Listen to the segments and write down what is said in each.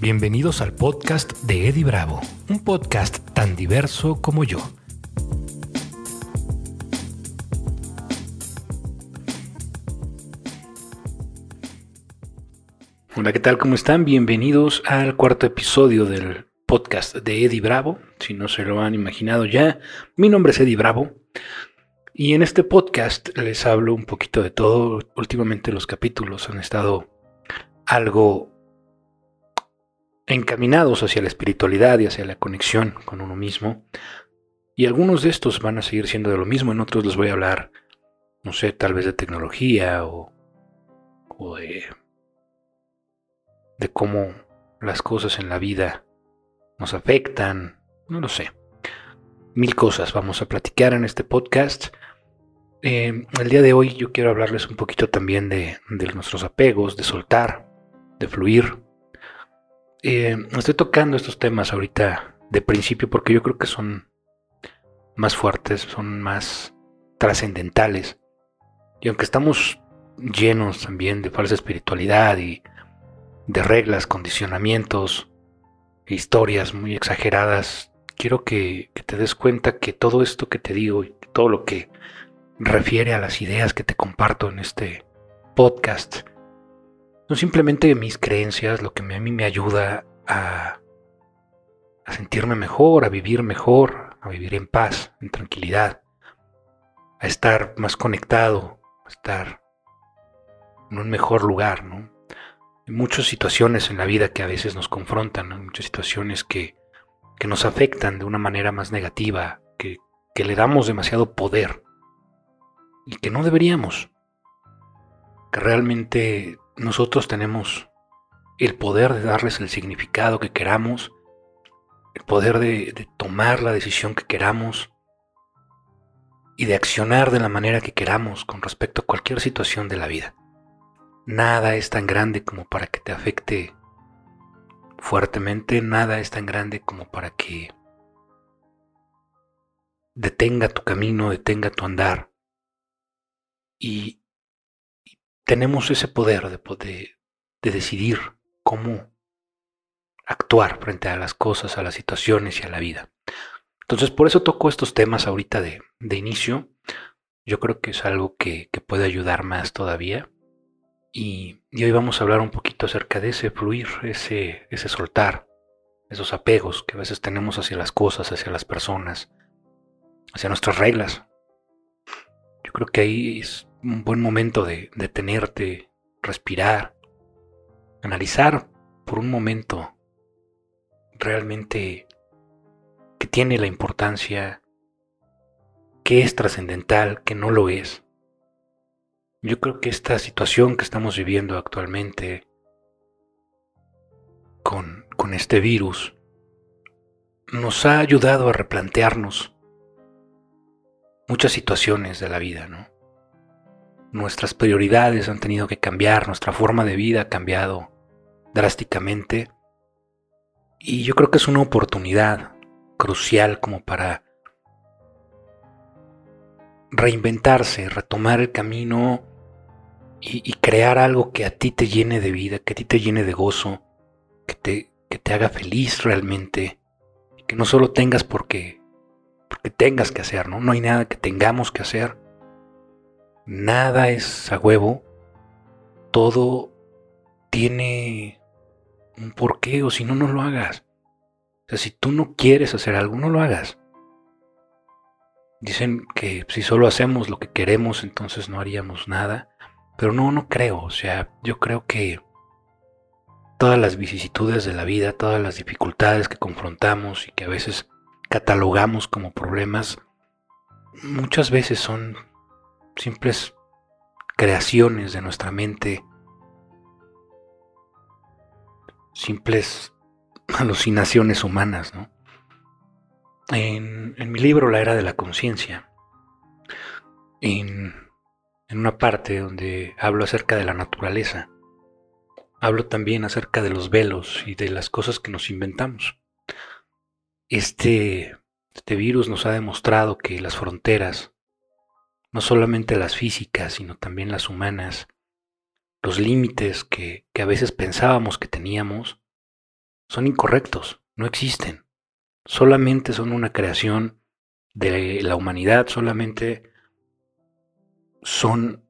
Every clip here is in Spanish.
Bienvenidos al podcast de Eddie Bravo, un podcast tan diverso como yo. Hola, ¿qué tal? ¿Cómo están? Bienvenidos al cuarto episodio del podcast de Eddie Bravo. Si no se lo han imaginado ya, mi nombre es Eddie Bravo. Y en este podcast les hablo un poquito de todo. Últimamente los capítulos han estado algo encaminados hacia la espiritualidad y hacia la conexión con uno mismo. Y algunos de estos van a seguir siendo de lo mismo, en otros les voy a hablar, no sé, tal vez de tecnología o, o de, de cómo las cosas en la vida nos afectan, no lo sé. Mil cosas vamos a platicar en este podcast. Eh, el día de hoy yo quiero hablarles un poquito también de, de nuestros apegos, de soltar, de fluir, eh, estoy tocando estos temas ahorita de principio porque yo creo que son más fuertes, son más trascendentales. Y aunque estamos llenos también de falsa espiritualidad y de reglas, condicionamientos, historias muy exageradas, quiero que, que, te des cuenta que todo esto que te digo y todo lo que refiere a las ideas que te comparto en este podcast no simplemente mis creencias, lo que a mí me ayuda a, sentirme mejor, a vivir mejor, a vivir en paz, en tranquilidad, a estar más conectado, a estar en un mejor lugar, ¿no? Hay muchas situaciones en la vida que a veces nos confrontan, ¿no? muchas situaciones que, que, nos afectan de una manera más negativa, que, que le damos demasiado poder y que no deberíamos, que realmente nosotros tenemos el poder de darles el significado que queramos, el poder de, tomar la decisión que queramos y de accionar de la manera que queramos con respecto a cualquier situación de la vida. Nada es tan grande como para que te afecte fuertemente, nada es tan grande como para que detenga tu camino, detenga tu andar y, tenemos ese poder de, de decidir cómo actuar frente a las cosas, a las situaciones y a la vida. Entonces, por eso toco estos temas ahorita de, de inicio. Yo creo que es algo que, que puede ayudar más todavía. Y, y, hoy vamos a hablar un poquito acerca de ese fluir, ese, ese soltar, esos apegos que a veces tenemos hacia las cosas, hacia las personas, hacia nuestras reglas. Yo creo que ahí es un buen momento de detenerte, respirar, analizar por un momento realmente qué tiene la importancia, qué es trascendental, qué no lo es. Yo creo que esta situación que estamos viviendo actualmente con, con este virus nos ha ayudado a replantearnos muchas situaciones de la vida, ¿no? Nuestras prioridades han tenido que cambiar, nuestra forma de vida ha cambiado drásticamente. Y yo creo que es una oportunidad crucial como para reinventarse, retomar el camino y, crear algo que a ti te llene de vida, que a ti te llene de gozo, que te, que te haga feliz realmente, que no solo tengas porque, porque tengas que hacer, ¿no? No hay nada que tengamos que hacer nada es a huevo, todo tiene un porqué o si no, no lo hagas. O sea, si tú no quieres hacer algo, no lo hagas. Dicen que si solo hacemos lo que queremos, entonces no haríamos nada. Pero no, no creo. O sea, yo creo que todas las vicisitudes de la vida, todas las dificultades que confrontamos y que a veces catalogamos como problemas, muchas veces son simples creaciones de nuestra mente, simples alucinaciones humanas, ¿no? En, en, mi libro La Era de la Conciencia, en, en una parte donde hablo acerca de la naturaleza, hablo también acerca de los velos y de las cosas que nos inventamos. Este, este virus nos ha demostrado que las fronteras no solamente las físicas, sino también las humanas, los límites que, que a veces pensábamos que teníamos, son incorrectos, no existen. Solamente son una creación de la humanidad, solamente son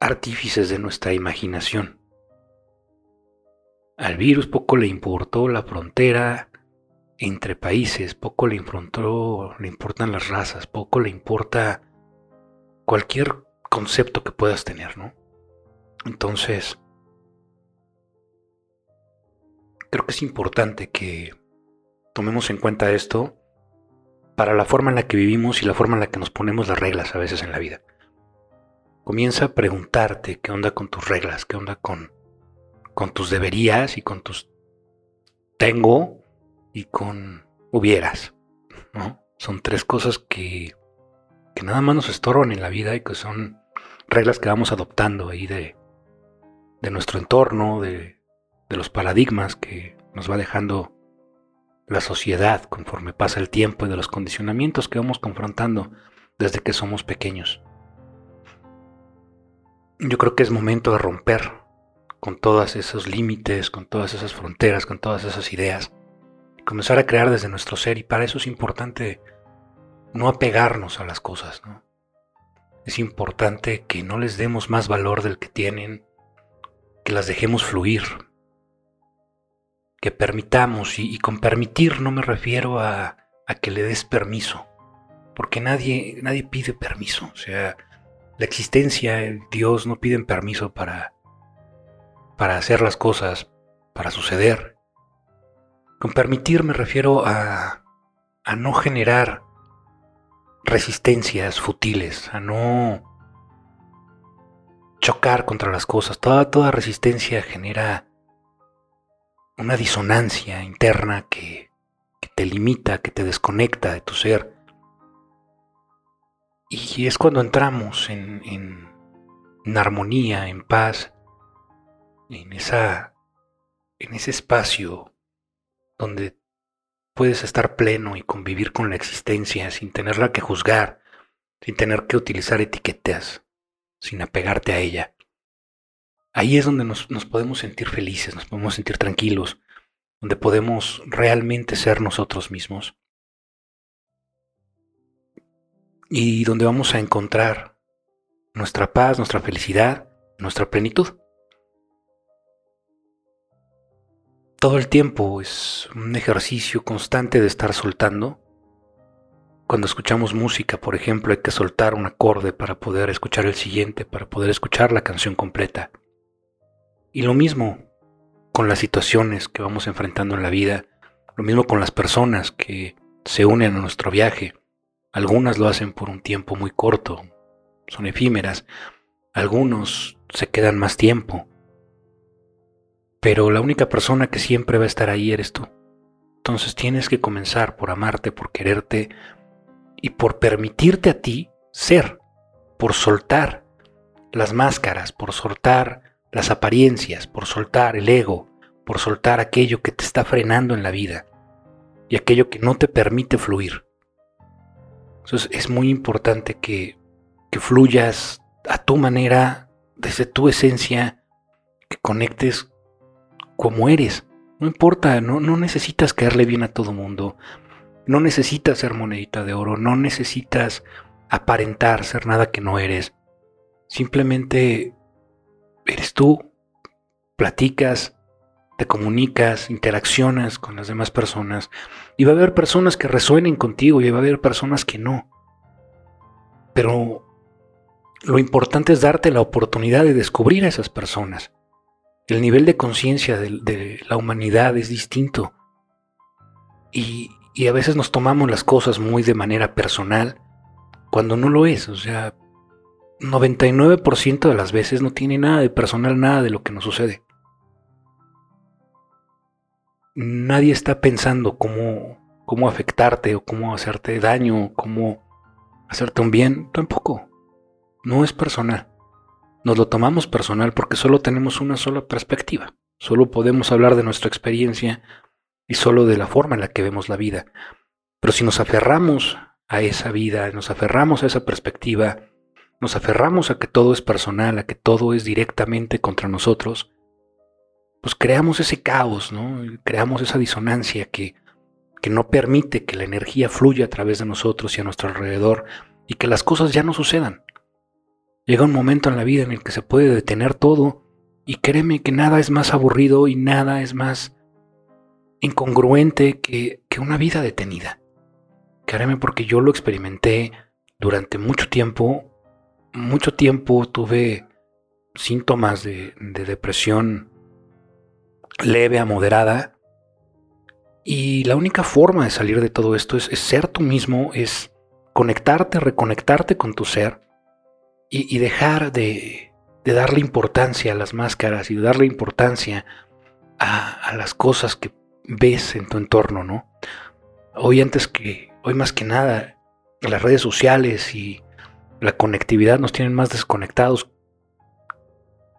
artífices de nuestra imaginación. Al virus poco le importó la frontera entre países, poco le importó, le importan las razas, poco le importa cualquier concepto que puedas tener, ¿no? Entonces, creo que es importante que tomemos en cuenta esto para la forma en la que vivimos y la forma en la que nos ponemos las reglas a veces en la vida. Comienza a preguntarte qué onda con tus reglas, qué onda con, con tus deberías y con tus tengo y con hubieras. ¿no? Son tres cosas que, que nada más nos estorban en la vida y que son reglas que vamos adoptando ahí de, de nuestro entorno, de, de los paradigmas que nos va dejando la sociedad conforme pasa el tiempo y de los condicionamientos que vamos confrontando desde que somos pequeños. Yo creo que es momento de romper con todos esos límites, con todas esas fronteras, con todas esas ideas, y comenzar a crear desde nuestro ser y para eso es importante no apegarnos a las cosas, ¿no? Es importante que no les demos más valor del que tienen, que las dejemos fluir, que permitamos, y, con permitir no me refiero a, a que le des permiso, porque nadie, nadie pide permiso, o sea, la existencia, Dios no piden permiso para, para hacer las cosas, para suceder. Con permitir me refiero a, a no generar resistencias futiles, a no chocar contra las cosas. Toda, toda resistencia genera una disonancia interna que, que te limita, que te desconecta de tu ser. Y es cuando entramos en, en, armonía, en paz, en, esa, en ese espacio donde puedes estar pleno y convivir con la existencia sin tenerla que juzgar, sin tener que utilizar etiquetas, sin apegarte a ella. Ahí es donde nos, nos, podemos sentir felices, nos podemos sentir tranquilos, donde podemos realmente ser nosotros mismos. y donde vamos a encontrar nuestra paz, nuestra felicidad, nuestra plenitud. Todo el tiempo es un ejercicio constante de estar soltando. Cuando escuchamos música, por ejemplo, hay que soltar un acorde para poder escuchar el siguiente, para poder escuchar la canción completa. Y lo mismo con las situaciones que vamos enfrentando en la vida, lo mismo con las personas que se unen a nuestro viaje. Algunas lo hacen por un tiempo muy corto, son efímeras, algunos se quedan más tiempo. Pero la única persona que siempre va a estar ahí eres tú. Entonces tienes que comenzar por amarte, por quererte y por permitirte a ti ser, por soltar las máscaras, por soltar las apariencias, por soltar el ego, por soltar aquello que te está frenando en la vida y aquello que no te permite fluir. Entonces es muy importante que, que fluyas a tu manera, desde tu esencia, que conectes como eres. No importa, no, necesitas caerle bien a todo mundo. No necesitas ser monedita de oro, no necesitas aparentar ser nada que no eres. Simplemente eres tú, platicas, te comunicas, interaccionas con las demás personas y va a haber personas que resuenen contigo y va a haber personas que no. Pero lo importante es darte la oportunidad de descubrir a esas personas. El nivel de conciencia de, la humanidad es distinto. Y, a veces nos tomamos las cosas muy de manera personal cuando no lo es. O sea, 99% de las veces no tiene nada de personal, nada de lo que nos sucede nadie está pensando cómo, cómo afectarte o cómo hacerte daño, cómo hacerte un bien, tampoco. No es personal. Nos lo tomamos personal porque solo tenemos una sola perspectiva. Solo podemos hablar de nuestra experiencia y solo de la forma en la que vemos la vida. Pero si nos aferramos a esa vida, nos aferramos a esa perspectiva, nos aferramos a que todo es personal, a que todo es directamente contra nosotros, pues creamos ese caos, ¿no? Creamos esa disonancia que, que no permite que la energía fluya a través de nosotros y a nuestro alrededor y que las cosas ya no sucedan. Llega un momento en la vida en el que se puede detener todo y créeme que nada es más aburrido y nada es más incongruente que, que una vida detenida. Créeme porque yo lo experimenté durante mucho tiempo. Mucho tiempo tuve síntomas de, de depresión leve a moderada y la única forma de salir de todo esto es, ser tú mismo, es conectarte, reconectarte con tu ser y, dejar de, darle importancia a las máscaras y darle importancia a, las cosas que ves en tu entorno, ¿no? Hoy antes que, hoy más que nada, las redes sociales y la conectividad nos tienen más desconectados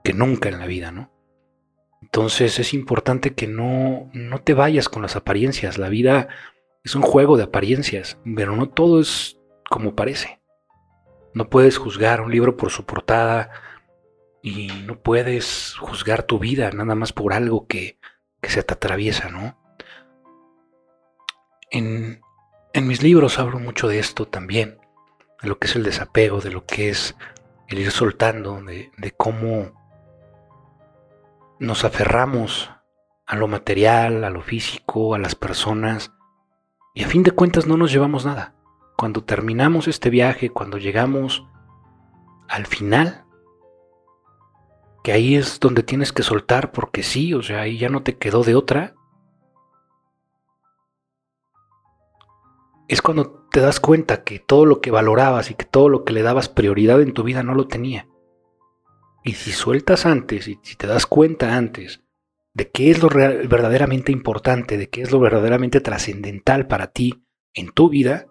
que nunca en la vida, ¿no? Entonces es importante que no, no te vayas con las apariencias. La vida es un juego de apariencias, pero no todo es como parece. No puedes juzgar un libro por su portada y no puedes juzgar tu vida nada más por algo que, que se te atraviesa, ¿no? En, en mis libros hablo mucho de esto también, de lo que es el desapego, de lo que es el ir soltando, de, de cómo nos aferramos a lo material, a lo físico, a las personas, y a fin de cuentas no nos llevamos nada. Cuando terminamos este viaje, cuando llegamos al final, que ahí es donde tienes que soltar porque sí, o sea, ahí ya no te quedó de otra, es cuando te das cuenta que todo lo que valorabas y que todo lo que le dabas prioridad en tu vida no lo tenía. Y si sueltas antes y si te das cuenta antes de qué es lo verdaderamente importante, de qué es lo verdaderamente trascendental para ti en tu vida,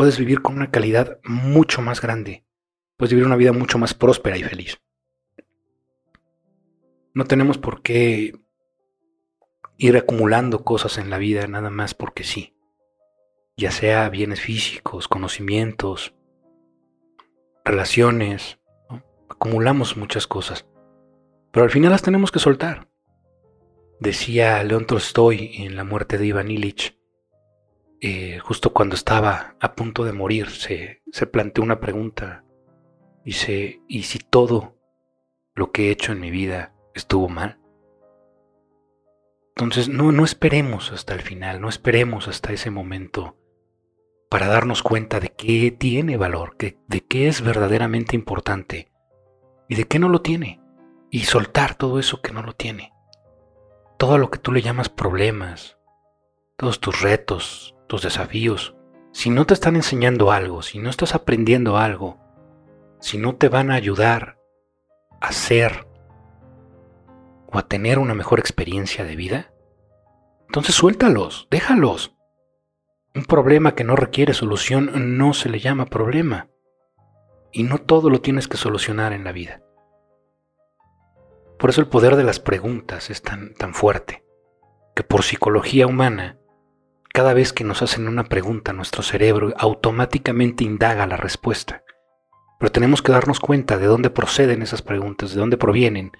puedes vivir con una calidad mucho más grande. Puedes vivir una vida mucho más próspera y feliz. No tenemos por qué ir acumulando cosas en la vida nada más porque sí. Ya sea bienes físicos, conocimientos, relaciones, acumulamos muchas cosas, pero al final las tenemos que soltar. Decía León Tolstoy en La muerte de Iván Illich, eh, justo cuando estaba a punto de morir, se, se planteó una pregunta. Dice, ¿y si todo lo que he hecho en mi vida estuvo mal? Entonces no, no esperemos hasta el final, no esperemos hasta ese momento para darnos cuenta de qué tiene valor, de qué es verdaderamente importante y de qué no lo tiene. Y soltar todo eso que no lo tiene. Todo lo que tú le llamas problemas, todos tus retos, tus desafíos. Si no te están enseñando algo, si no estás aprendiendo algo, si no te van a ayudar a ser o a tener una mejor experiencia de vida, entonces suéltalos, déjalos. Un problema que no requiere solución no se le llama problema. Y no todo lo tienes que solucionar en la vida. Por eso el poder de las preguntas es tan, tan fuerte, que por psicología humana, cada vez que nos hacen una pregunta, nuestro cerebro automáticamente indaga la respuesta. Pero tenemos que darnos cuenta de dónde proceden esas preguntas, de dónde provienen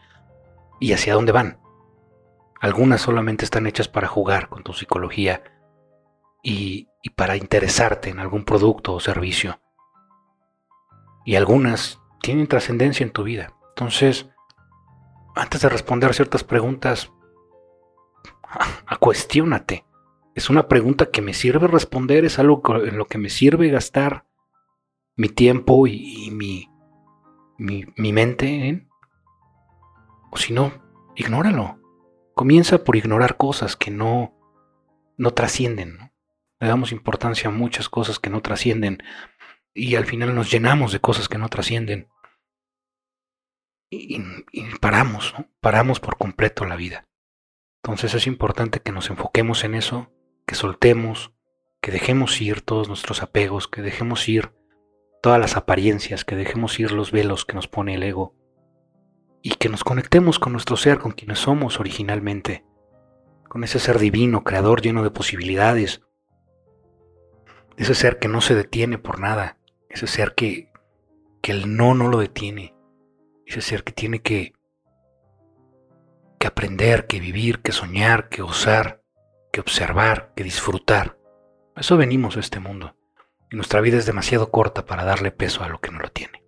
y hacia dónde van. Algunas solamente están hechas para jugar con tu psicología y, y para interesarte en algún producto o servicio y algunas tienen trascendencia en tu vida. Entonces, antes de responder ciertas preguntas, a, cuestiónate. Es una pregunta que me sirve responder, es algo en lo que me sirve gastar mi tiempo y, mi, mi, mente O si no, ignóralo. Comienza por ignorar cosas que no, no trascienden. Le damos importancia a muchas cosas que no trascienden y al final nos llenamos de cosas que no trascienden. Y, paramos, ¿no? paramos por completo la vida. Entonces es importante que nos enfoquemos en eso, que soltemos, que dejemos ir todos nuestros apegos, que dejemos ir todas las apariencias, que dejemos ir los velos que nos pone el ego y que nos conectemos con nuestro ser, con quienes somos originalmente, con ese ser divino, creador lleno de posibilidades, ese ser que no se detiene por nada, ese ser que, que el no no lo detiene, ese ser que tiene que, que aprender, que vivir, que soñar, que osar, que observar, que disfrutar. Eso venimos a este mundo. Y nuestra vida es demasiado corta para darle peso a lo que no lo tiene.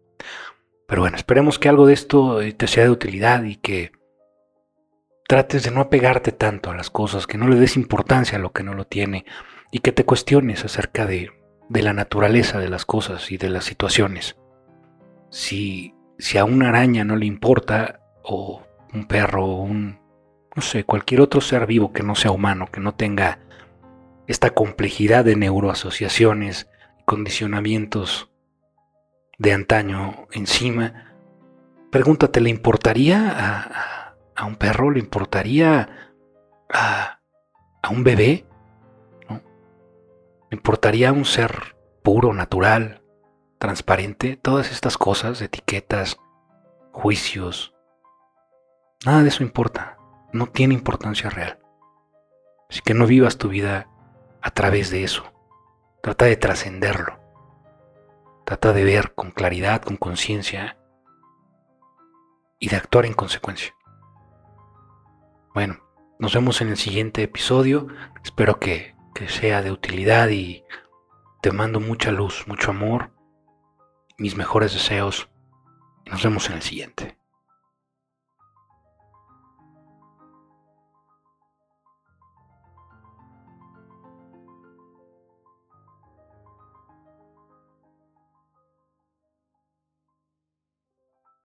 Pero bueno, esperemos que algo de esto te sea de utilidad y que trates de no apegarte tanto a las cosas, que no le des importancia a lo que no lo tiene y que te cuestiones acerca de, de la naturaleza de las cosas y de las situaciones. Si, si a una araña no le importa, o un perro, o un, no sé, cualquier otro ser vivo que no sea humano, que no tenga esta complejidad de neuroasociaciones, condicionamientos de antaño encima, pregúntate, ¿le importaría a, a, un perro? ¿Le importaría a, a un bebé? ¿No? ¿Le importaría a un ser puro, natural, transparente? Todas estas cosas, etiquetas, juicios, nada de eso importa, no tiene importancia real. Así que no vivas tu vida a través de eso. Trata de trascenderlo. Trata de ver con claridad, con conciencia y de actuar en consecuencia. Bueno, nos vemos en el siguiente episodio. Espero que, que sea de utilidad y te mando mucha luz, mucho amor, mis mejores deseos. Nos vemos en el siguiente.